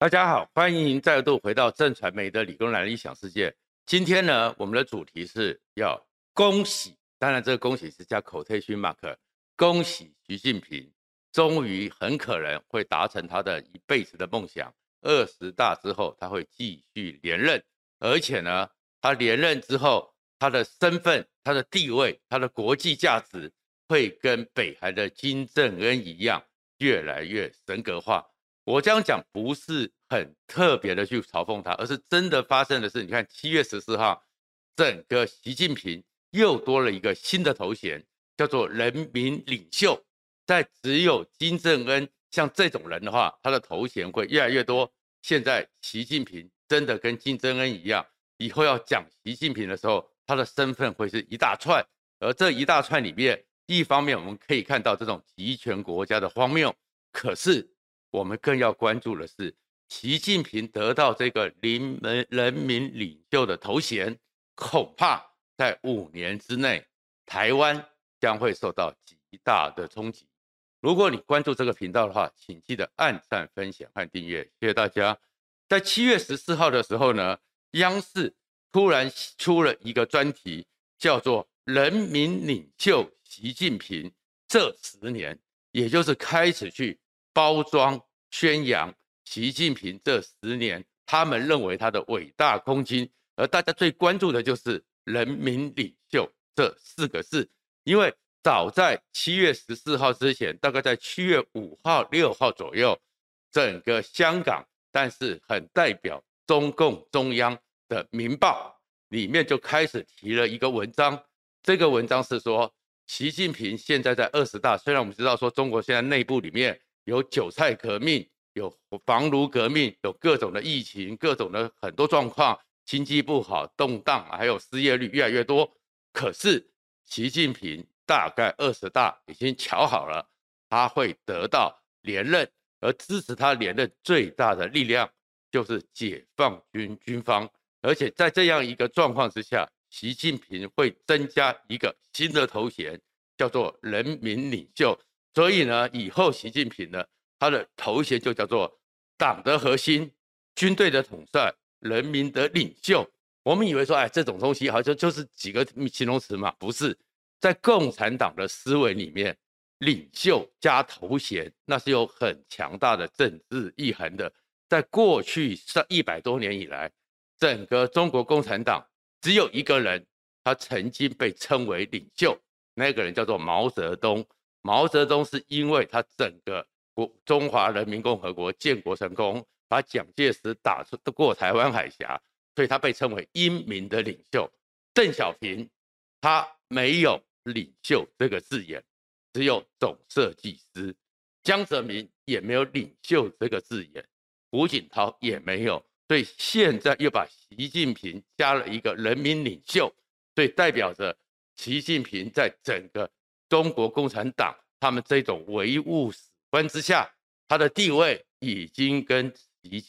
大家好，欢迎您再度回到正传媒的理工男理想世界。今天呢，我们的主题是要恭喜，当然这个恭喜是加 quotation mark，恭喜习近平终于很可能会达成他的一辈子的梦想。二十大之后，他会继续连任，而且呢，他连任之后，他的身份、他的地位、他的国际价值会跟北韩的金正恩一样，越来越神格化。我这样讲不是很特别的去嘲讽他，而是真的发生的是，你看七月十四号，整个习近平又多了一个新的头衔，叫做人民领袖。在只有金正恩像这种人的话，他的头衔会越来越多。现在习近平真的跟金正恩一样，以后要讲习近平的时候，他的身份会是一大串。而这一大串里面，一方面我们可以看到这种集权国家的荒谬，可是。我们更要关注的是，习近平得到这个“人民人民领袖”的头衔，恐怕在五年之内，台湾将会受到极大的冲击。如果你关注这个频道的话，请记得按赞、分享和订阅，谢谢大家。在七月十四号的时候呢，央视突然出了一个专题，叫做“人民领袖习近平这十年”，也就是开始去。包装宣扬习近平这十年，他们认为他的伟大功绩，而大家最关注的就是“人民领袖”这四个字，因为早在七月十四号之前，大概在七月五号、六号左右，整个香港，但是很代表中共中央的《明报》里面就开始提了一个文章，这个文章是说，习近平现在在二十大，虽然我们知道说中国现在内部里面。有韭菜革命，有房奴革命，有各种的疫情，各种的很多状况，经济不好，动荡，还有失业率越来越多。可是习近平大概二十大已经瞧好了，他会得到连任，而支持他连任最大的力量就是解放军军方。而且在这样一个状况之下，习近平会增加一个新的头衔，叫做人民领袖。所以呢，以后习近平呢，他的头衔就叫做党的核心、军队的统帅、人民的领袖。我们以为说，哎，这种东西好像就是几个形容词嘛？不是，在共产党的思维里面，领袖加头衔，那是有很强大的政治意涵的。在过去上一百多年以来，整个中国共产党只有一个人，他曾经被称为领袖，那个人叫做毛泽东。毛泽东是因为他整个国中华人民共和国建国成功，把蒋介石打出过台湾海峡，所以他被称为英明的领袖。邓小平他没有领袖这个字眼，只有总设计师。江泽民也没有领袖这个字眼，胡锦涛也没有，所以现在又把习近平加了一个人民领袖，所以代表着习近平在整个。中国共产党他们这种唯物史观之下，他的地位已经跟习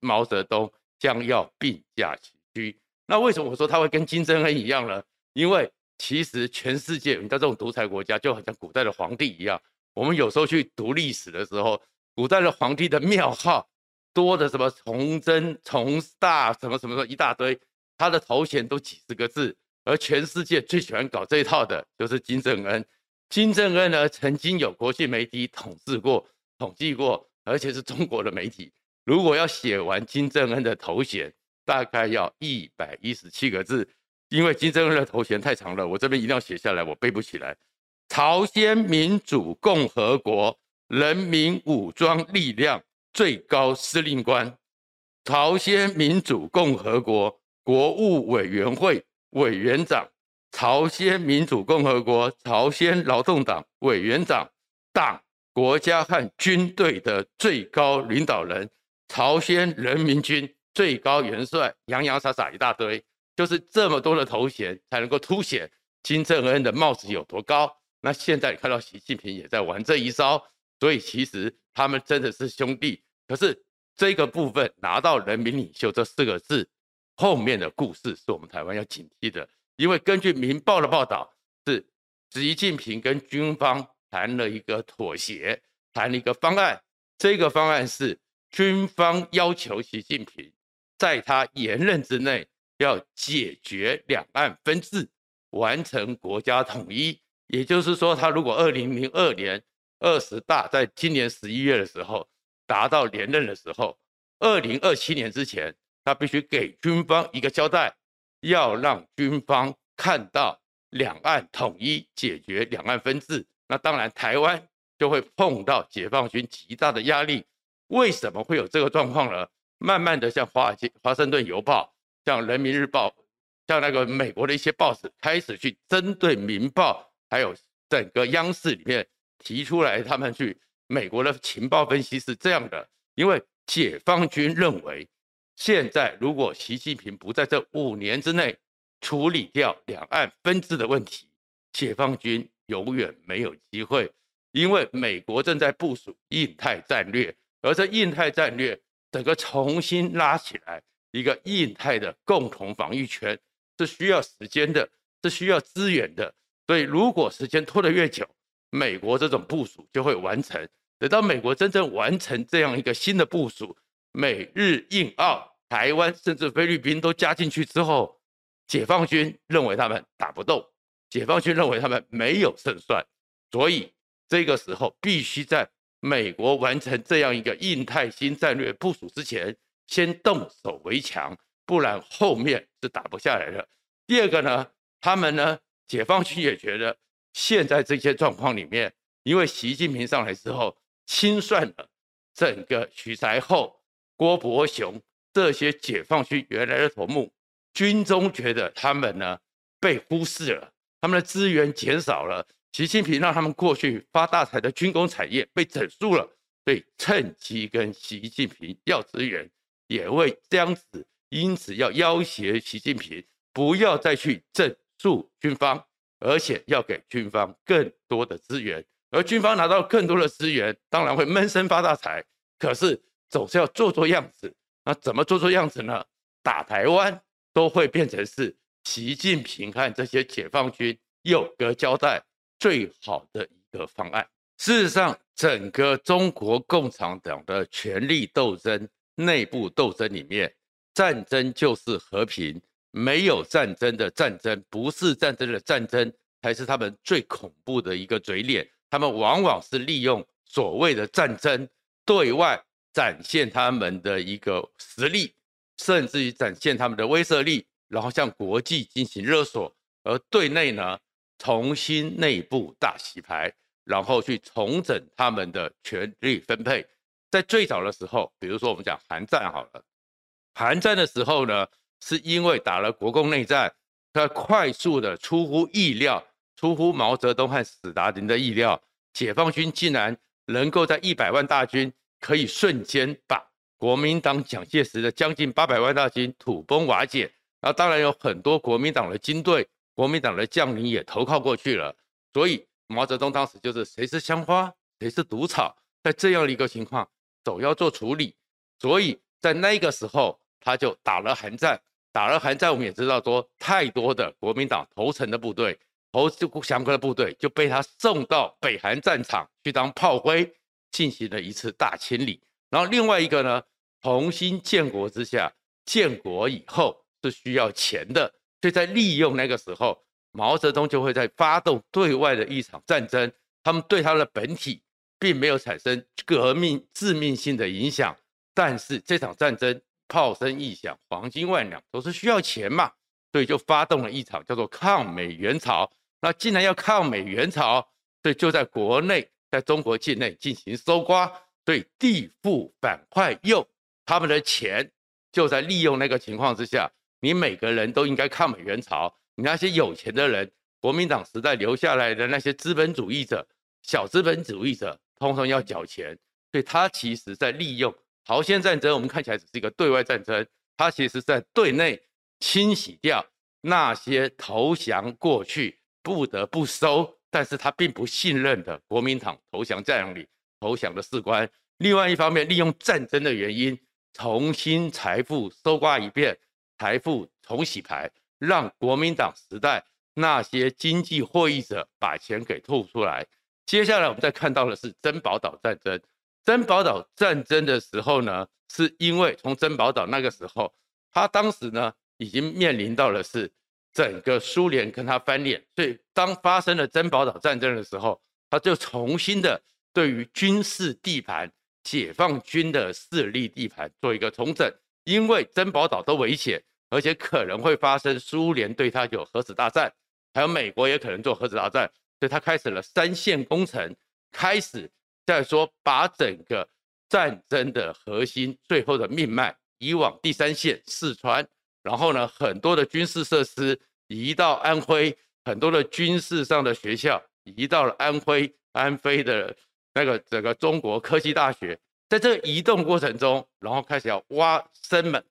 毛泽东将要并驾齐驱。那为什么我说他会跟金正恩一样呢？因为其实全世界，你知道这种独裁国家就好像古代的皇帝一样。我们有时候去读历史的时候，古代的皇帝的庙号多的什么崇祯、崇大什么什么的一大堆，他的头衔都几十个字。而全世界最喜欢搞这一套的就是金正恩。金正恩呢，曾经有国际媒体统治过、统计过，而且是中国的媒体。如果要写完金正恩的头衔，大概要一百一十七个字，因为金正恩的头衔太长了，我这边一定要写下来，我背不起来。朝鲜民主共和国人民武装力量最高司令官，朝鲜民主共和国国务委员会。委员长，朝鲜民主共和国朝鲜劳动党委员长，党、国家和军队的最高领导人，朝鲜人民军最高元帅，洋洋洒洒一大堆，就是这么多的头衔，才能够凸显金正恩的帽子有多高。那现在看到习近平也在玩这一招，所以其实他们真的是兄弟。可是这个部分拿到“人民领袖”这四个字。后面的故事是我们台湾要警惕的，因为根据《民报》的报道，是习近平跟军方谈了一个妥协，谈了一个方案。这个方案是军方要求习近平在他延任之内要解决两岸分治，完成国家统一。也就是说，他如果二零零二年二十大在今年十一月的时候达到连任的时候，二零二七年之前，他必须给军方一个交代，要让军方看到两岸统一，解决两岸分治。那当然，台湾就会碰到解放军极大的压力。为什么会有这个状况呢？慢慢的，像华尔街、华盛顿邮报、像人民日报、像那个美国的一些报纸开始去针对《民报》。还有整个央视里面提出来，他们去美国的情报分析是这样的：因为解放军认为，现在如果习近平不在这五年之内处理掉两岸分治的问题，解放军永远没有机会。因为美国正在部署印太战略，而这印太战略整个重新拉起来一个印太的共同防御圈，是需要时间的，是需要资源的。所以，如果时间拖得越久，美国这种部署就会完成。等到美国真正完成这样一个新的部署，美日印澳、台湾甚至菲律宾都加进去之后，解放军认为他们打不动，解放军认为他们没有胜算。所以，这个时候必须在美国完成这样一个印太新战略部署之前，先动手为强，不然后面是打不下来的。第二个呢，他们呢？解放军也觉得，现在这些状况里面，因为习近平上来之后清算了整个徐才厚、郭伯雄这些解放军原来的头目，军中觉得他们呢被忽视了，他们的资源减少了，习近平让他们过去发大财的军工产业被整肃了，所以趁机跟习近平要资源，也会这样子，因此要要挟习近平不要再去整。肃军方，而且要给军方更多的资源，而军方拿到更多的资源，当然会闷声发大财。可是总是要做做样子，那怎么做做样子呢？打台湾都会变成是习近平和这些解放军有个交代最好的一个方案。事实上，整个中国共产党的权力斗争、内部斗争里面，战争就是和平。没有战争的战争，不是战争的战争，才是他们最恐怖的一个嘴脸。他们往往是利用所谓的战争，对外展现他们的一个实力，甚至于展现他们的威慑力，然后向国际进行勒索；而对内呢，重新内部大洗牌，然后去重整他们的权力分配。在最早的时候，比如说我们讲韩战好了，韩战的时候呢。是因为打了国共内战，他快速的出乎意料，出乎毛泽东和史达林的意料，解放军竟然能够在一百万大军可以瞬间把国民党蒋介石的将近八百万大军土崩瓦解。那当然有很多国民党的军队、国民党的将领也投靠过去了。所以毛泽东当时就是谁是香花，谁是毒草，在这样的一个情况，总要做处理。所以在那个时候，他就打了韩战。打了韩战，我们也知道说，太多的国民党投诚的部队、投降的部队就被他送到北韩战场去当炮灰，进行了一次大清理。然后另外一个呢，重新建国之下，建国以后是需要钱的，所以在利用那个时候，毛泽东就会在发动对外的一场战争。他们对他的本体并没有产生革命致命性的影响，但是这场战争。炮声一响，黄金万两，都是需要钱嘛，所以就发动了一场叫做抗美援朝。那既然要抗美援朝，所以就在国内，在中国境内进行搜刮，对地富反坏右，他们的钱就在利用那个情况之下，你每个人都应该抗美援朝。你那些有钱的人，国民党时代留下来的那些资本主义者、小资本主义者，通通要缴钱，所以他其实在利用。朝鲜战争，我们看起来只是一个对外战争，他其实在对内清洗掉那些投降过去不得不收，但是他并不信任的国民党投降将领、投降的士官。另外一方面，利用战争的原因，重新财富搜刮一遍，财富重洗牌，让国民党时代那些经济获益者把钱给吐出来。接下来我们再看到的是珍宝岛战争。珍宝岛战争的时候呢，是因为从珍宝岛那个时候，他当时呢已经面临到的是整个苏联跟他翻脸，所以当发生了珍宝岛战争的时候，他就重新的对于军事地盘、解放军的势力地盘做一个重整，因为珍宝岛的危险，而且可能会发生苏联对他有核子大战，还有美国也可能做核子大战，所以他开始了三线工程，开始在说把整个战争的核心、最后的命脉移往第三线四川，然后呢，很多的军事设施移到安徽，很多的军事上的学校移到了安徽、安徽的那个整个中国科技大学，在这个移动过程中，然后开始要挖深门、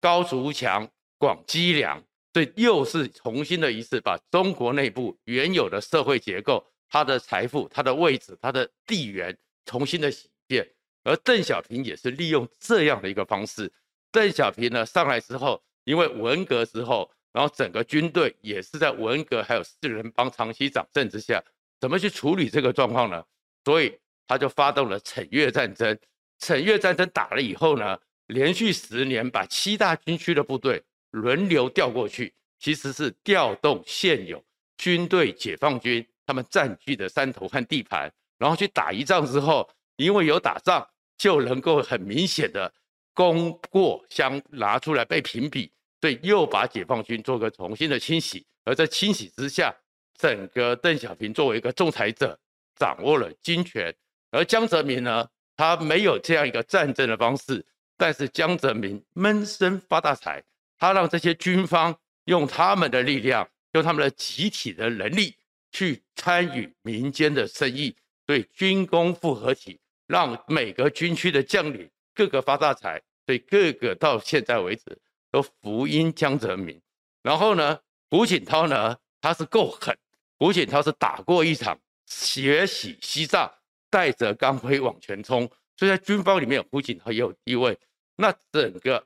高筑墙、广积粮，所以又是重新的一次把中国内部原有的社会结构、它的财富、它的位置、它的地缘重新的洗一遍。而邓小平也是利用这样的一个方式。邓小平呢上来之后，因为文革之后，然后整个军队也是在文革还有四人帮长期掌政之下，怎么去处理这个状况呢？所以他就发动了惩越战争。惩越战争打了以后呢，连续十年把七大军区的部队轮流调过去，其实是调动现有军队解放军他们占据的山头和地盘，然后去打一仗之后，因为有打仗。就能够很明显的功过相拿出来被评比，所以又把解放军做个重新的清洗，而在清洗之下，整个邓小平作为一个仲裁者，掌握了军权，而江泽民呢，他没有这样一个战争的方式，但是江泽民闷声发大财，他让这些军方用他们的力量，用他们的集体的能力去参与民间的生意，对军工复合体。让每个军区的将领个个发大财，所以个个到现在为止都福音江泽民。然后呢，胡锦涛呢，他是够狠。胡锦涛是打过一场血洗西藏，带着钢盔往前冲，所以在军方里面，胡锦涛也有地位。那整个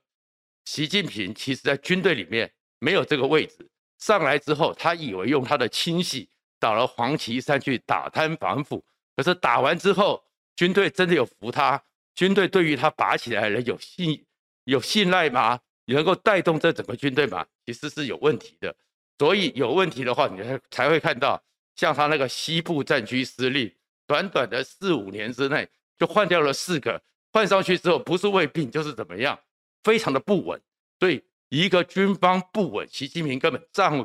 习近平其实在军队里面没有这个位置，上来之后，他以为用他的亲信到了黄岐山去打贪反腐，可是打完之后。军队真的有服他？军队对于他拔起来的人有信有信赖吗？能够带动这整个军队吗？其实是有问题的。所以有问题的话，你才才会看到像他那个西部战区司令，短短的四五年之内就换掉了四个，换上去之后不是胃病就是怎么样，非常的不稳。所以一个军方不稳，习近平根本掌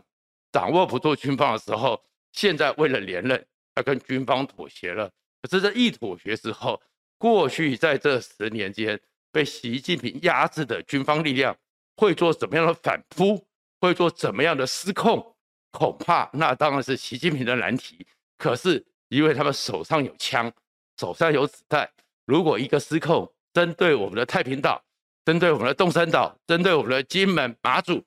掌握不住军方的时候，现在为了连任，他跟军方妥协了。可是这一妥协之后，过去在这十年间被习近平压制的军方力量会做怎么样的反扑？会做怎么样的失控？恐怕那当然是习近平的难题。可是因为他们手上有枪，手上有子弹，如果一个失控，针对我们的太平岛，针对我们的东山岛，针对我们的金门、马祖，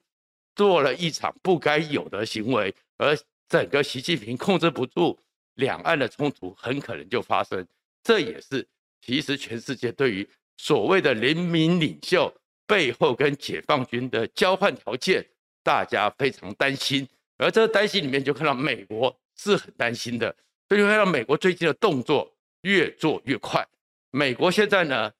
做了一场不该有的行为，而整个习近平控制不住。两岸的冲突很可能就发生，这也是其实全世界对于所谓的人民领袖背后跟解放军的交换条件，大家非常担心。而这个担心里面，就看到美国是很担心的，所以就看到美国最近的动作越做越快。美国现在呢，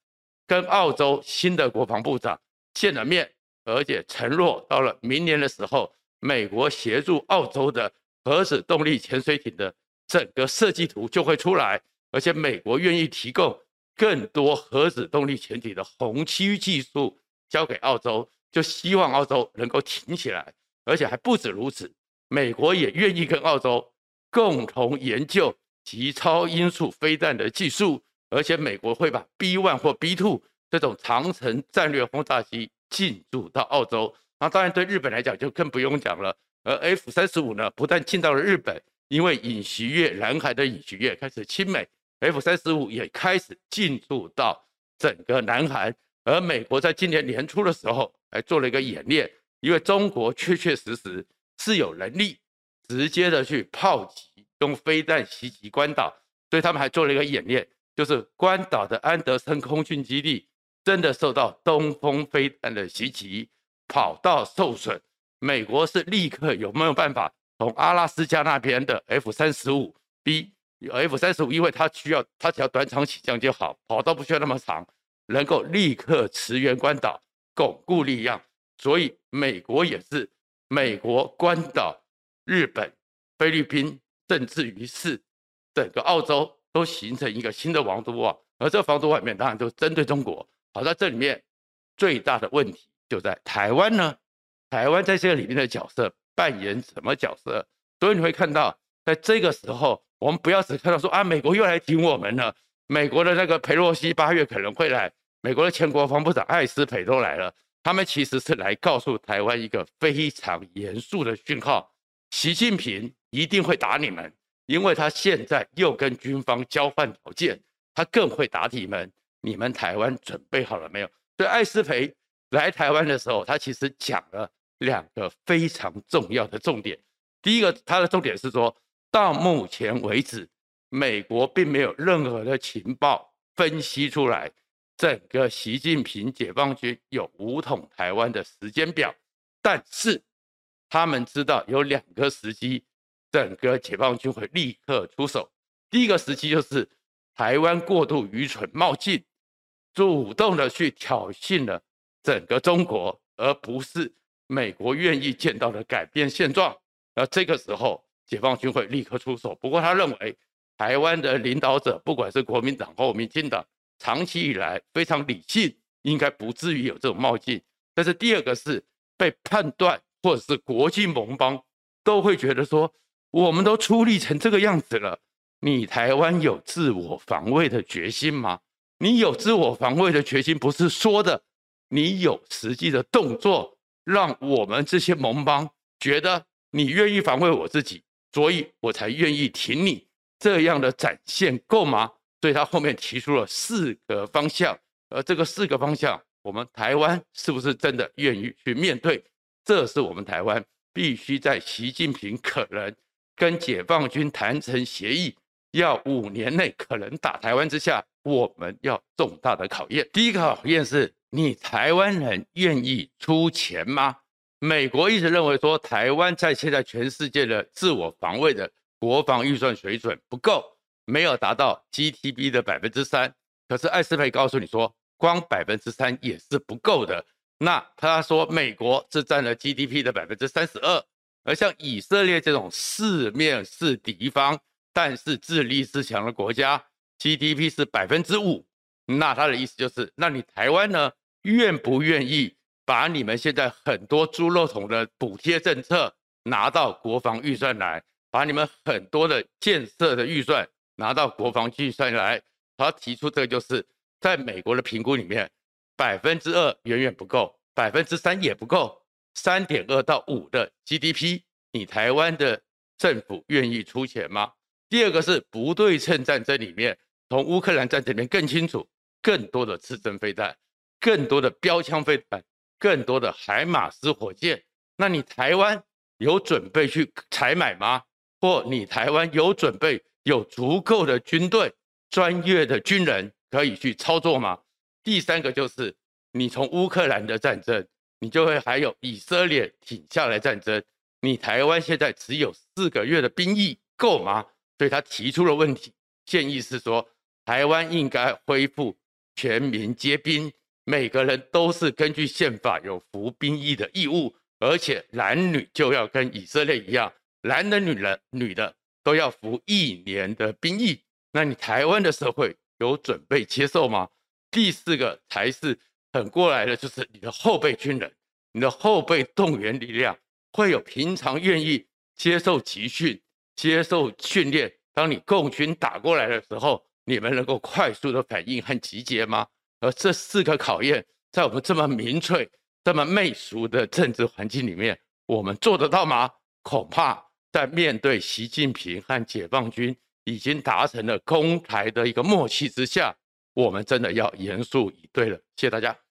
跟澳洲新的国防部长见了面，而且承诺到了明年的时候，美国协助澳洲的核子动力潜水艇的。整个设计图就会出来，而且美国愿意提供更多核子动力潜艇的红区技术交给澳洲，就希望澳洲能够挺起来，而且还不止如此，美国也愿意跟澳洲共同研究极超音速飞弹的技术，而且美国会把 B one 或 B two 这种长程战略轰炸机进驻到澳洲。那当然对日本来讲就更不用讲了，而 F 三十五呢，不但进到了日本。因为尹锡悦，南海的尹锡悦开始亲美，F 三十五也开始进驻到整个南韩，而美国在今年年初的时候还做了一个演练，因为中国确确实实是有能力直接的去炮击，用飞弹袭击关岛，所以他们还做了一个演练，就是关岛的安德森空军基地真的受到东风飞弹的袭击，跑道受损，美国是立刻有没有办法？从阿拉斯加那边的 F 三十五 B F 三十五，因为它需要它只要短场起降就好，跑道不需要那么长，能够立刻驰援关岛，巩固力量。所以美国也是，美国、关岛、日本、菲律宾，甚至于是整个澳洲都形成一个新的防毒网，而这个防毒网里面当然就针对中国。好，在这里面最大的问题就在台湾呢，台湾在这个里面的角色扮演什么角色？所以你会看到，在这个时候，我们不要只看到说啊，美国又来挺我们了，美国的那个裴洛西八月可能会来，美国的前国防部长艾斯培都来了。他们其实是来告诉台湾一个非常严肃的讯号：习近平一定会打你们，因为他现在又跟军方交换条件，他更会打你们。你们台湾准备好了没有？所以艾斯培来台湾的时候，他其实讲了两个非常重要的重点。第一个，他的重点是说，到目前为止，美国并没有任何的情报分析出来。整个习近平解放军有武统台湾的时间表，但是他们知道有两个时机，整个解放军会立刻出手。第一个时机就是台湾过度愚蠢冒进，主动的去挑衅了整个中国，而不是美国愿意见到的改变现状。而这个时候，解放军会立刻出手。不过他认为台湾的领导者，不管是国民党或民进党。长期以来非常理性，应该不至于有这种冒进。但是第二个是被判断，或者是国际盟邦都会觉得说，我们都出力成这个样子了，你台湾有自我防卫的决心吗？你有自我防卫的决心，不是说的，你有实际的动作，让我们这些盟邦觉得你愿意防卫我自己，所以我才愿意挺你。这样的展现够吗？所以他后面提出了四个方向，而这个四个方向，我们台湾是不是真的愿意去面对？这是我们台湾必须在习近平可能跟解放军谈成协议，要五年内可能打台湾之下，我们要重大的考验。第一个考验是你台湾人愿意出钱吗？美国一直认为说台湾在现在全世界的自我防卫的国防预算水准不够。没有达到 GDP 的百分之三，可是艾斯培告诉你说，光百分之三也是不够的。那他说，美国是占了 GDP 的百分之三十二，而像以色列这种四面是敌方，但是自立自强的国家，GDP 是百分之五。那他的意思就是，那你台湾呢，愿不愿意把你们现在很多猪肉桶的补贴政策拿到国防预算来，把你们很多的建设的预算。拿到国防预算来，他提出这个就是在美国的评估里面，百分之二远远不够，百分之三也不够，三点二到五的 GDP，你台湾的政府愿意出钱吗？第二个是不对称战争里面，从乌克兰战争里面更清楚，更多的刺针飞弹，更多的标枪飞弹，更多的海马斯火箭，那你台湾有准备去采买吗？或你台湾有准备？有足够的军队、专业的军人可以去操作吗？第三个就是你从乌克兰的战争，你就会还有以色列挺下来战争，你台湾现在只有四个月的兵役够吗？所以他提出了问题，建议是说，台湾应该恢复全民皆兵，每个人都是根据宪法有服兵役的义务，而且男女就要跟以色列一样，男的、女人、女的。都要服一年的兵役，那你台湾的社会有准备接受吗？第四个才是很过来的，就是你的后备军人，你的后备动员力量会有平常愿意接受集训、接受训练，当你共军打过来的时候，你们能够快速的反应和集结吗？而这四个考验，在我们这么民粹、这么媚俗的政治环境里面，我们做得到吗？恐怕。在面对习近平和解放军已经达成了攻台的一个默契之下，我们真的要严肃以对了。谢谢大家。